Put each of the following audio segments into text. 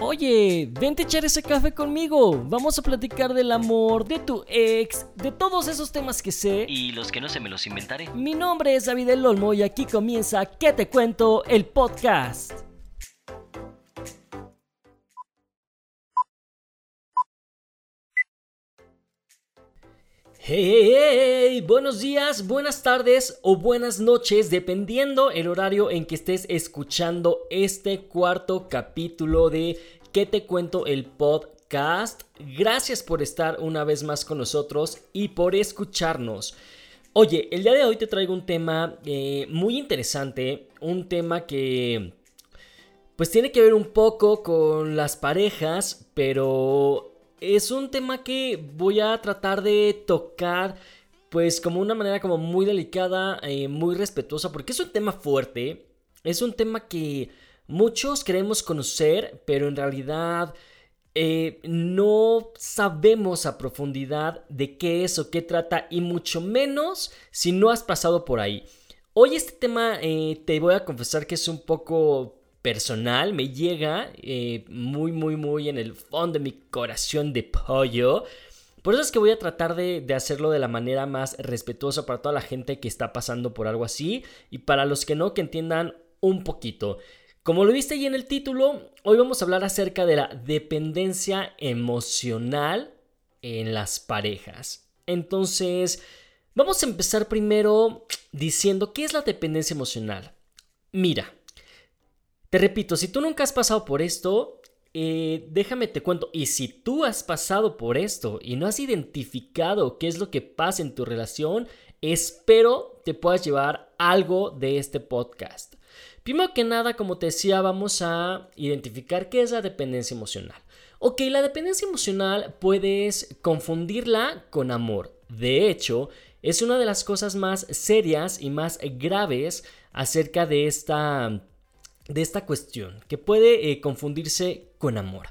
Oye, vente a echar ese café conmigo. Vamos a platicar del amor, de tu ex, de todos esos temas que sé. Y los que no se me los inventaré. Mi nombre es David El Olmo y aquí comienza ¿Qué te cuento? El podcast. Hey, hey, hey, buenos días, buenas tardes o buenas noches, dependiendo el horario en que estés escuchando este cuarto capítulo de ¿Qué te cuento? El podcast. Gracias por estar una vez más con nosotros y por escucharnos. Oye, el día de hoy te traigo un tema eh, muy interesante, un tema que pues tiene que ver un poco con las parejas, pero es un tema que voy a tratar de tocar pues como una manera como muy delicada, eh, muy respetuosa, porque es un tema fuerte, es un tema que muchos queremos conocer, pero en realidad eh, no sabemos a profundidad de qué es o qué trata, y mucho menos si no has pasado por ahí. Hoy este tema eh, te voy a confesar que es un poco personal, me llega eh, muy, muy, muy en el fondo de mi corazón de pollo. Por eso es que voy a tratar de, de, hacerlo de la manera más respetuosa para toda la gente que está pasando por algo así y para los que no, que entiendan un poquito. Como lo viste ahí en el título, hoy vamos a hablar acerca de la dependencia emocional en las parejas. Entonces, vamos a empezar primero diciendo qué es la dependencia emocional. Mira, te repito, si tú nunca has pasado por esto, eh, déjame te cuento. Y si tú has pasado por esto y no has identificado qué es lo que pasa en tu relación, espero te puedas llevar algo de este podcast. Primero que nada, como te decía, vamos a identificar qué es la dependencia emocional. Ok, la dependencia emocional puedes confundirla con amor. De hecho, es una de las cosas más serias y más graves acerca de esta de esta cuestión, que puede eh, confundirse con amor.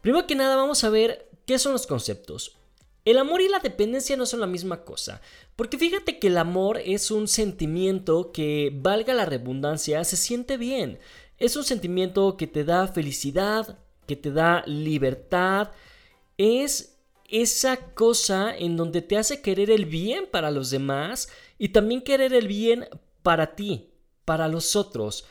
Primero que nada vamos a ver qué son los conceptos. El amor y la dependencia no son la misma cosa, porque fíjate que el amor es un sentimiento que, valga la redundancia, se siente bien. Es un sentimiento que te da felicidad, que te da libertad. Es esa cosa en donde te hace querer el bien para los demás y también querer el bien para ti, para los otros.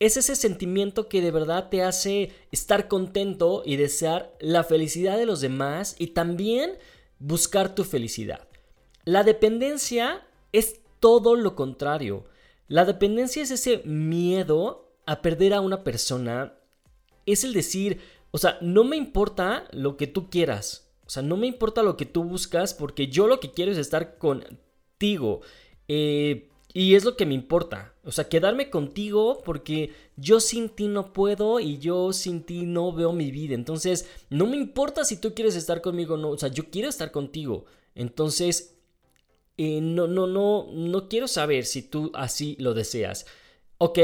Es ese sentimiento que de verdad te hace estar contento y desear la felicidad de los demás y también buscar tu felicidad. La dependencia es todo lo contrario. La dependencia es ese miedo a perder a una persona. Es el decir, o sea, no me importa lo que tú quieras. O sea, no me importa lo que tú buscas porque yo lo que quiero es estar contigo. Eh, y es lo que me importa. O sea, quedarme contigo porque yo sin ti no puedo y yo sin ti no veo mi vida. Entonces, no me importa si tú quieres estar conmigo o no. O sea, yo quiero estar contigo. Entonces, eh, no, no, no, no quiero saber si tú así lo deseas. Ok,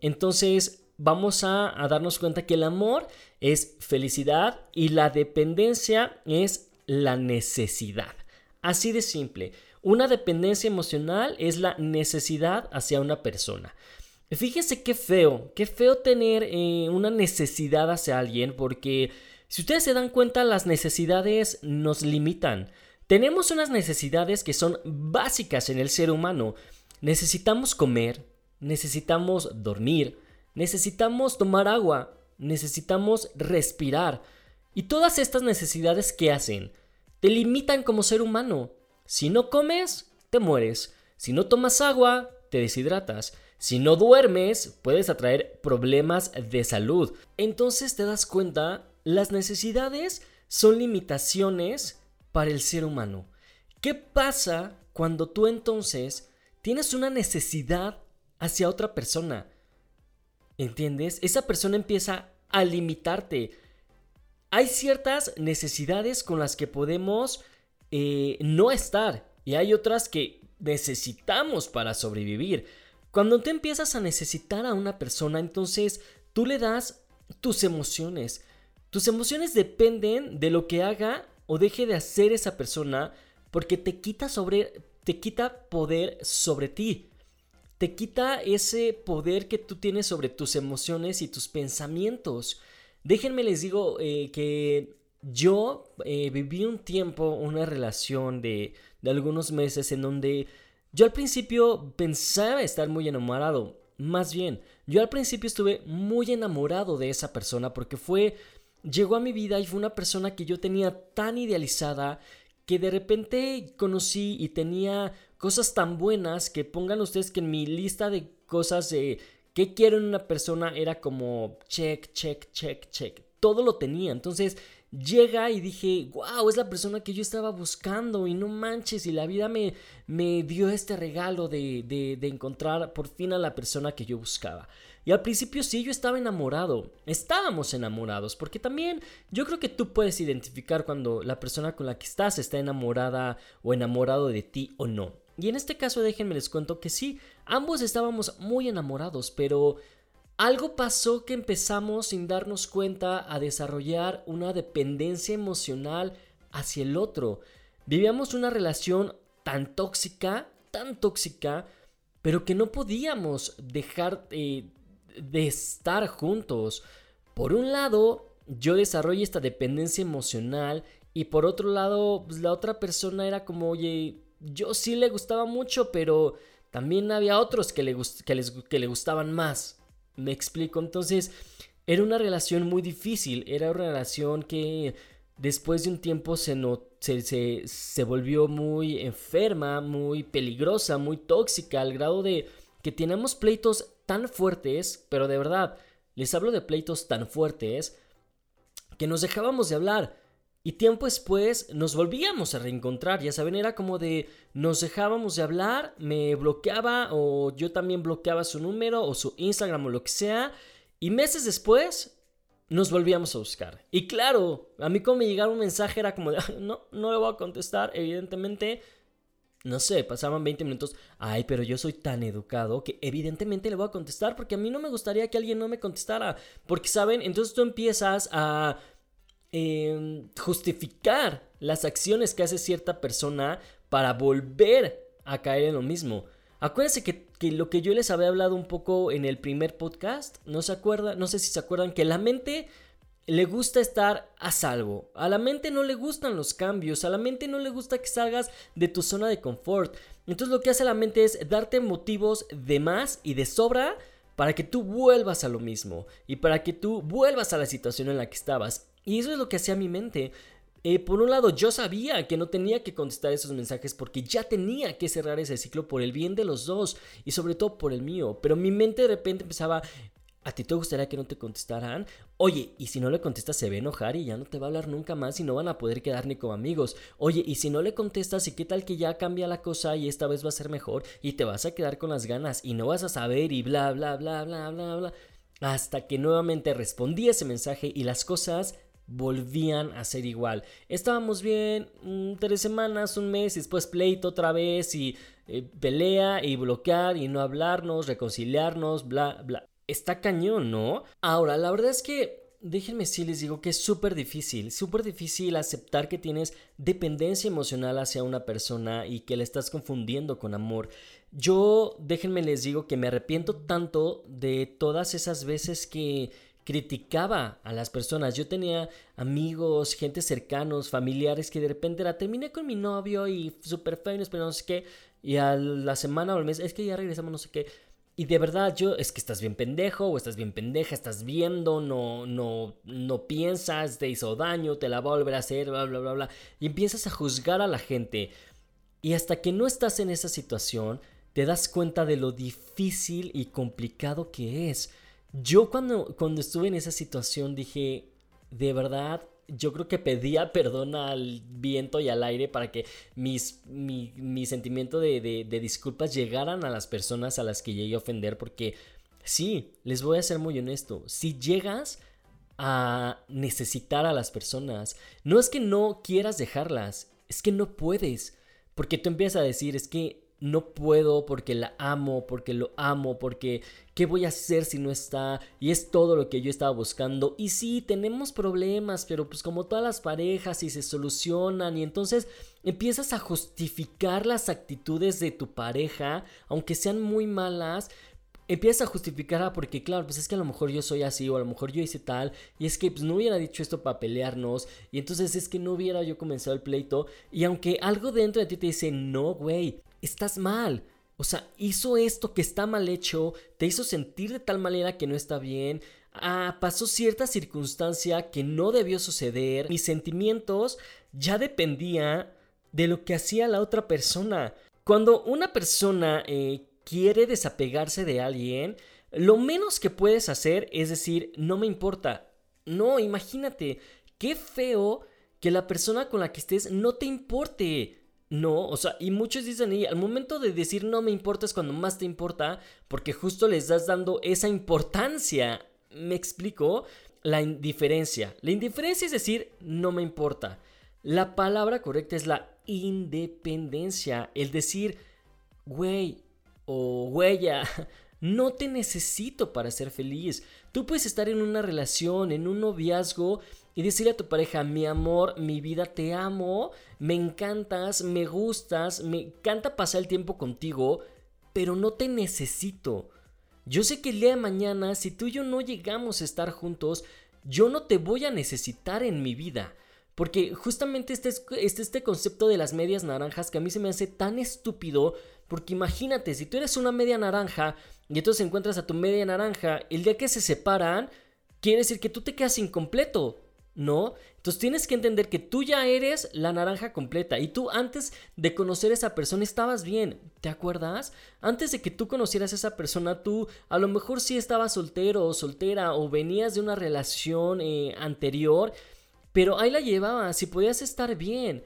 entonces vamos a, a darnos cuenta que el amor es felicidad y la dependencia es la necesidad. Así de simple. Una dependencia emocional es la necesidad hacia una persona. Fíjese qué feo, qué feo tener eh, una necesidad hacia alguien porque si ustedes se dan cuenta las necesidades nos limitan. Tenemos unas necesidades que son básicas en el ser humano. Necesitamos comer, necesitamos dormir, necesitamos tomar agua, necesitamos respirar. Y todas estas necesidades que hacen te limitan como ser humano. Si no comes, te mueres. Si no tomas agua, te deshidratas. Si no duermes, puedes atraer problemas de salud. Entonces te das cuenta, las necesidades son limitaciones para el ser humano. ¿Qué pasa cuando tú entonces tienes una necesidad hacia otra persona? ¿Entiendes? Esa persona empieza a limitarte. Hay ciertas necesidades con las que podemos eh, no estar y hay otras que necesitamos para sobrevivir. Cuando te empiezas a necesitar a una persona, entonces tú le das tus emociones. Tus emociones dependen de lo que haga o deje de hacer esa persona porque te quita sobre te quita poder sobre ti. Te quita ese poder que tú tienes sobre tus emociones y tus pensamientos. Déjenme les digo eh, que yo eh, viví un tiempo, una relación de, de algunos meses en donde yo al principio pensaba estar muy enamorado. Más bien, yo al principio estuve muy enamorado de esa persona porque fue, llegó a mi vida y fue una persona que yo tenía tan idealizada que de repente conocí y tenía cosas tan buenas que pongan ustedes que en mi lista de cosas de qué quiero en una persona era como check, check, check, check. Todo lo tenía. Entonces llega y dije, wow, es la persona que yo estaba buscando y no manches, y la vida me, me dio este regalo de, de, de encontrar por fin a la persona que yo buscaba. Y al principio sí, yo estaba enamorado, estábamos enamorados, porque también yo creo que tú puedes identificar cuando la persona con la que estás está enamorada o enamorado de ti o no. Y en este caso déjenme les cuento que sí, ambos estábamos muy enamorados, pero algo pasó que empezamos sin darnos cuenta a desarrollar una dependencia emocional hacia el otro. Vivíamos una relación tan tóxica, tan tóxica, pero que no podíamos dejar eh, de estar juntos. Por un lado, yo desarrollé esta dependencia emocional y por otro lado, pues, la otra persona era como, oye, yo sí le gustaba mucho, pero también había otros que le, gustaban más. Me explico, entonces era una relación muy difícil, era una relación que después de un tiempo se, no, se, se, se volvió muy enferma, muy peligrosa, muy tóxica, al grado de que teníamos pleitos tan fuertes, pero de verdad, les hablo de pleitos tan fuertes, que nos dejábamos de hablar. Y tiempo después nos volvíamos a reencontrar, ya saben, era como de nos dejábamos de hablar, me bloqueaba o yo también bloqueaba su número o su Instagram o lo que sea, y meses después nos volvíamos a buscar. Y claro, a mí como me llegaba un mensaje era como de, no, no le voy a contestar, evidentemente, no sé, pasaban 20 minutos, ay, pero yo soy tan educado que evidentemente le voy a contestar porque a mí no me gustaría que alguien no me contestara, porque saben, entonces tú empiezas a Em, justificar las acciones que hace cierta persona para volver a caer en lo mismo. Acuérdense que, lo que yo les había hablado un poco en el primer podcast, no se acuerda, no sé si se acuerdan que la mente le gusta estar a salvo. A la mente no le gustan los cambios, a la mente no le gusta que salgas de tu zona de confort. Entonces lo que hace la mente es darte motivos de más y de sobra para que tú vuelvas a lo mismo y para que tú vuelvas a la situación en la que estabas. Y eso es lo que hacía mi mente. Eh, por un lado, yo sabía que no tenía que contestar esos mensajes porque ya tenía que cerrar ese ciclo por el bien de los dos y sobre todo por el mío. Pero mi mente de repente empezaba, ¿a ti te gustaría que no te contestaran? Oye, y si no le contestas se va a enojar y ya no te va a hablar nunca más y no van a poder quedar ni como amigos. Oye, y si no le contestas y qué tal que ya cambia la cosa y esta vez va a ser mejor y te vas a quedar con las ganas y no vas a saber y bla, bla, bla, bla, bla, bla. Hasta que nuevamente respondí ese mensaje y las cosas volvían a ser igual. Estábamos bien mm, tres semanas, un mes, y después pleito otra vez y eh, pelea y bloquear y no hablarnos, reconciliarnos, bla, bla. Está cañón, ¿no? Ahora, la verdad es que déjenme si les digo que es súper difícil, súper difícil aceptar que tienes dependencia emocional hacia una persona y que la estás confundiendo con amor. Yo, déjenme les digo que me arrepiento tanto de todas esas veces que criticaba a las personas. Yo tenía amigos, gente cercanos, familiares que de repente la terminé con mi novio y súper feo, no sé qué. Y a la semana o al mes, es que ya regresamos, no sé qué. Y de verdad, yo, es que estás bien pendejo o estás bien pendeja, estás viendo, no, no, no piensas, te hizo daño, te la va a volver a hacer, bla, bla, bla, bla. Y empiezas a juzgar a la gente. Y hasta que no estás en esa situación, te das cuenta de lo difícil y complicado que es. Yo cuando, cuando estuve en esa situación dije, de verdad, yo creo que pedía perdón al viento y al aire para que mis, mi, mi sentimiento de, de, de, disculpas llegaran a las personas a las que llegué a ofender, porque sí, les voy a ser muy honesto, si llegas a necesitar a las personas, no es que no quieras dejarlas, es que no puedes, porque tú empiezas a decir, es que no puedo porque la amo, porque lo amo, porque ¿qué voy a hacer si no está? Y es todo lo que yo estaba buscando. Y sí, tenemos problemas, pero pues como todas las parejas y se solucionan y entonces empiezas a justificar las actitudes de tu pareja, aunque sean muy malas, empiezas a justificar ah, porque claro, pues es que a lo mejor yo soy así o a lo mejor yo hice tal y es que pues no hubiera dicho esto para pelearnos y entonces es que no hubiera yo comenzado el pleito y aunque algo dentro de ti te dice, no, güey, estás mal. O sea, hizo esto que está mal hecho, te hizo sentir de tal manera que no está bien, ah, pasó cierta circunstancia que no debió suceder, mis sentimientos ya dependía de lo que hacía la otra persona. Cuando una persona eh, quiere desapegarse de alguien, lo menos que puedes hacer es decir, no me importa. No, imagínate, qué feo que la persona con la que estés no te importe. No, o sea, y muchos dicen, y al momento de decir no me importa es cuando más te importa, porque justo les das dando esa importancia. ¿Me explico? La indiferencia. La indiferencia es decir, no me importa. La palabra correcta es la independencia. El decir, güey, o huella, no te necesito para ser feliz. Tú puedes estar en una relación, en un noviazgo y decirle a tu pareja, mi amor, mi vida, te amo, me encantas, me gustas, me encanta pasar el tiempo contigo, pero no te necesito. Yo sé que el día de mañana, si tú y yo no llegamos a estar juntos, yo no te voy a necesitar en mi vida. Porque justamente este es este, este concepto de las medias naranjas que a mí se me hace tan estúpido porque imagínate, si tú eres una media naranja y entonces encuentras a tu media naranja, el día que se separan, quiere decir que tú te quedas incompleto, ¿no? Entonces tienes que entender que tú ya eres la naranja completa y tú antes de conocer a esa persona estabas bien, ¿te acuerdas? Antes de que tú conocieras a esa persona, tú a lo mejor sí estabas soltero o soltera o venías de una relación eh, anterior, pero ahí la llevabas y podías estar bien.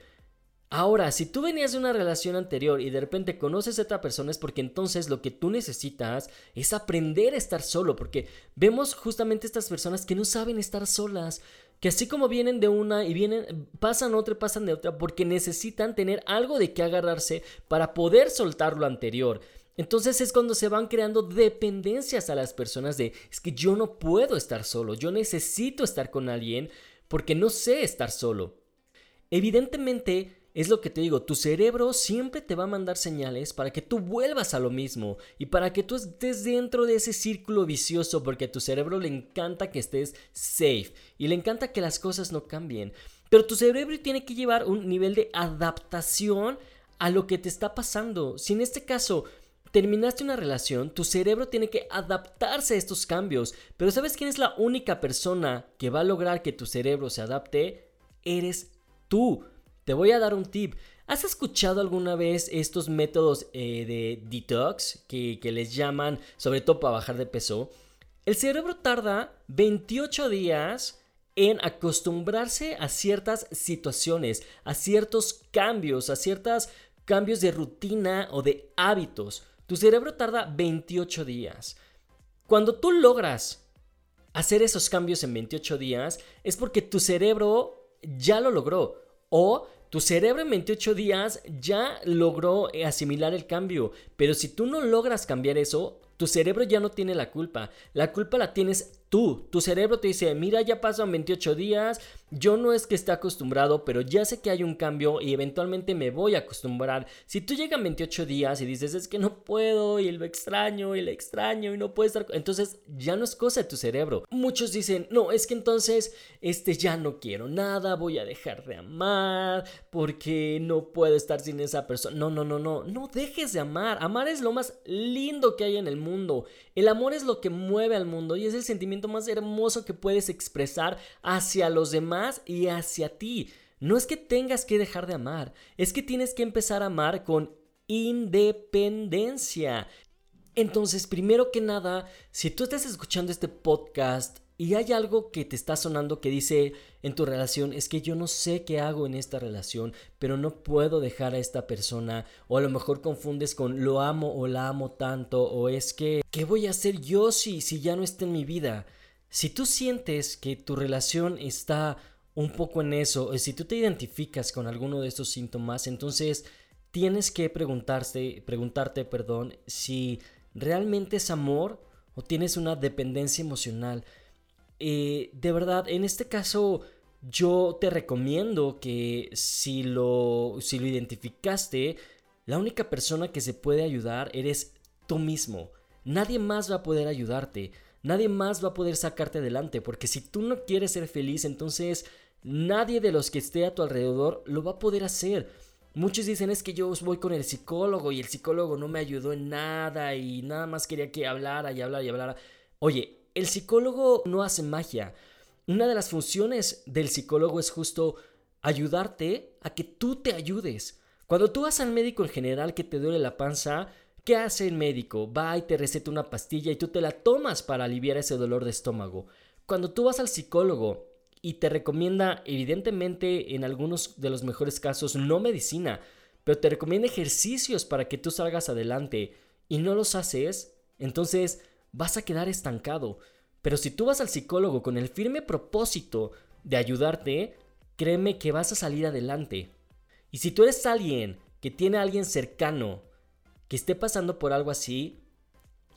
Ahora, si tú venías de una relación anterior y de repente conoces a otra persona es porque entonces lo que tú necesitas es aprender a estar solo, porque vemos justamente estas personas que no saben estar solas, que así como vienen de una y vienen, pasan otra y pasan de otra, porque necesitan tener algo de qué agarrarse para poder soltar lo anterior. Entonces es cuando se van creando dependencias a las personas de, es que yo no puedo estar solo, yo necesito estar con alguien porque no sé estar solo. Evidentemente, es lo que te digo, tu cerebro siempre te va a mandar señales para que tú vuelvas a lo mismo y para que tú estés dentro de ese círculo vicioso porque a tu cerebro le encanta que estés safe y le encanta que las cosas no cambien. Pero tu cerebro tiene que llevar un nivel de adaptación a lo que te está pasando. Si en este caso terminaste una relación, tu cerebro tiene que adaptarse a estos cambios. Pero ¿sabes quién es la única persona que va a lograr que tu cerebro se adapte? Eres tú. Te voy a dar un tip. ¿Has escuchado alguna vez estos métodos eh, de detox que, les llaman, sobre todo para bajar de peso? El cerebro tarda 28 días en acostumbrarse a ciertas situaciones, a ciertos cambios, a ciertos cambios de rutina o de hábitos. Tu cerebro tarda 28 días. Cuando tú logras hacer esos cambios en 28 días, es porque tu cerebro ya lo logró. O tu cerebro en 28 días ya logró eh, asimilar el cambio, pero si tú no logras cambiar eso, tu cerebro ya no tiene la culpa. La culpa la tienes tú. Tu cerebro te dice, mira, ya pasan 28 días, yo no es que esté acostumbrado, pero ya sé que hay un cambio y eventualmente me voy a acostumbrar. Si tú llegas 28 días y dices, es que no puedo y lo extraño y lo extraño y no puedo estar, entonces ya no es cosa de tu cerebro. Muchos dicen, no, es que entonces, este ya no quiero nada, voy a dejar de amar porque no puedo estar sin esa persona. No, no, no, no, no dejes de amar. Amar es lo más lindo que hay en el mundo. El amor es lo que mueve al mundo y es el sentimiento más hermoso que puedes expresar hacia los demás y hacia ti. No es que tengas que dejar de amar, es que tienes que empezar a amar con independencia. Entonces, primero que nada, si tú estás escuchando este podcast y hay algo que te está sonando que dice en tu relación, es que yo no sé qué hago en esta relación, pero no puedo dejar a esta persona, o a lo mejor confundes con lo amo o la amo tanto, o es que, ¿qué voy a hacer yo si, si ya no está en mi vida? Si tú sientes que tu relación está un poco en eso, o si tú te identificas con alguno de estos síntomas, entonces tienes que preguntarte, preguntarte, perdón, si realmente es amor o tienes una dependencia emocional. Eh, de verdad, en este caso, yo te recomiendo que si lo, si lo identificaste, la única persona que se puede ayudar eres tú mismo. nadie más va a poder ayudarte, nadie más va a poder sacarte adelante, porque si tú no quieres ser feliz, entonces nadie de los que esté a tu alrededor lo va a poder hacer. Muchos dicen es que yo voy con el psicólogo y el psicólogo no me ayudó en nada y nada más quería que hablara y hablara y hablara. Oye, el psicólogo no hace magia. Una de las funciones del psicólogo es justo ayudarte a que tú te ayudes. Cuando tú vas al médico en general que te duele la panza, ¿qué hace el médico? Va y te receta una pastilla y tú te la tomas para aliviar ese dolor de estómago. Cuando tú vas al psicólogo y te recomienda, evidentemente, en algunos de los mejores casos, no medicina, pero te recomienda ejercicios para que tú salgas adelante y no los haces, entonces vas a quedar estancado. Pero si tú vas al psicólogo con el firme propósito de ayudarte, créeme que vas a salir adelante. Y si tú eres alguien que tiene a alguien cercano que esté pasando por algo así,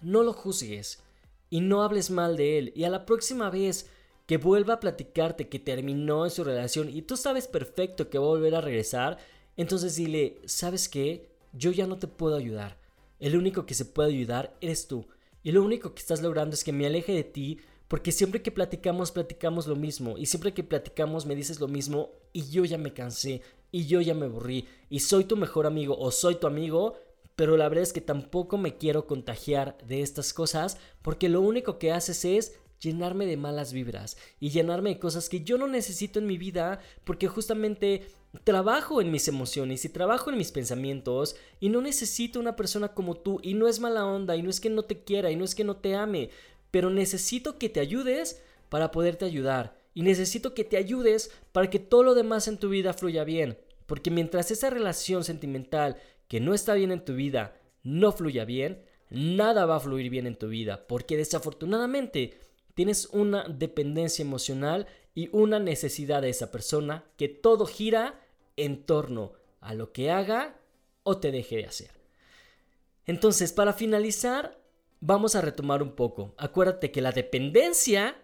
no lo juzgues y no hables mal de él. Y a la próxima vez que vuelva a platicarte que terminó en su relación y tú sabes perfecto que va a volver a regresar, entonces dile, ¿sabes qué? Yo ya no te puedo ayudar. El único que se puede ayudar eres tú. Y lo único que estás logrando es que me aleje de ti porque siempre que platicamos, platicamos lo mismo. Y siempre que platicamos me dices lo mismo y yo ya me cansé y yo ya me aburrí. Y soy tu mejor amigo o soy tu amigo, pero la verdad es que tampoco me quiero contagiar de estas cosas porque lo único que haces es llenarme de malas vibras y llenarme de cosas que yo no necesito en mi vida porque justamente trabajo en mis emociones y trabajo en mis pensamientos y no necesito una persona como tú y no es mala onda y no es que no te quiera y no es que no te ame, pero necesito que te ayudes para poderte ayudar y necesito que te ayudes para que todo lo demás en tu vida fluya bien, porque mientras esa relación sentimental que no está bien en tu vida no fluya bien, nada va a fluir bien en tu vida, porque desafortunadamente tienes una dependencia emocional y una necesidad de esa persona que todo gira en torno a lo que haga o te deje de hacer. Entonces, para finalizar, vamos a retomar un poco. Acuérdate que la dependencia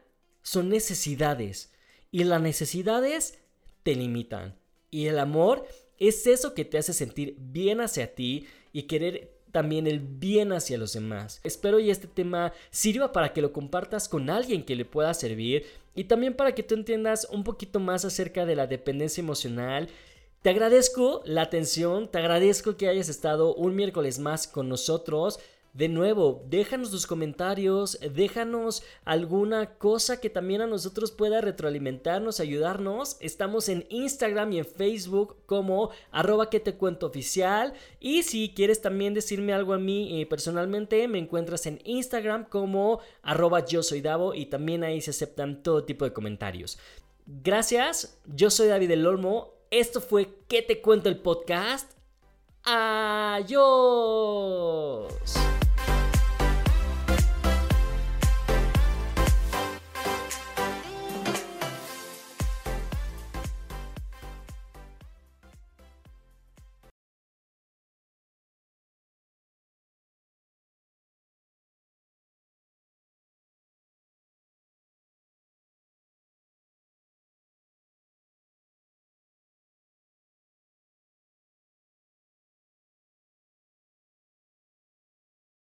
son necesidades y las necesidades te limitan. Y el amor es eso que te hace sentir bien hacia ti y querer también el bien hacia los demás. Espero y este tema sirva para que lo compartas con alguien que le pueda servir y también para que tú entiendas un poquito más acerca de la dependencia emocional te agradezco la atención, te agradezco que hayas estado un miércoles más con nosotros. De nuevo, déjanos tus comentarios, déjanos alguna cosa que también a nosotros pueda retroalimentarnos, ayudarnos. Estamos en Instagram y en Facebook como arroba que te cuento oficial. Y si quieres también decirme algo a mí eh, personalmente, me encuentras en Instagram como arroba yo soy Davo y también ahí se aceptan todo tipo de comentarios. Gracias, yo soy David El Olmo. Esto fue ¿Qué te cuento el podcast? Adiós.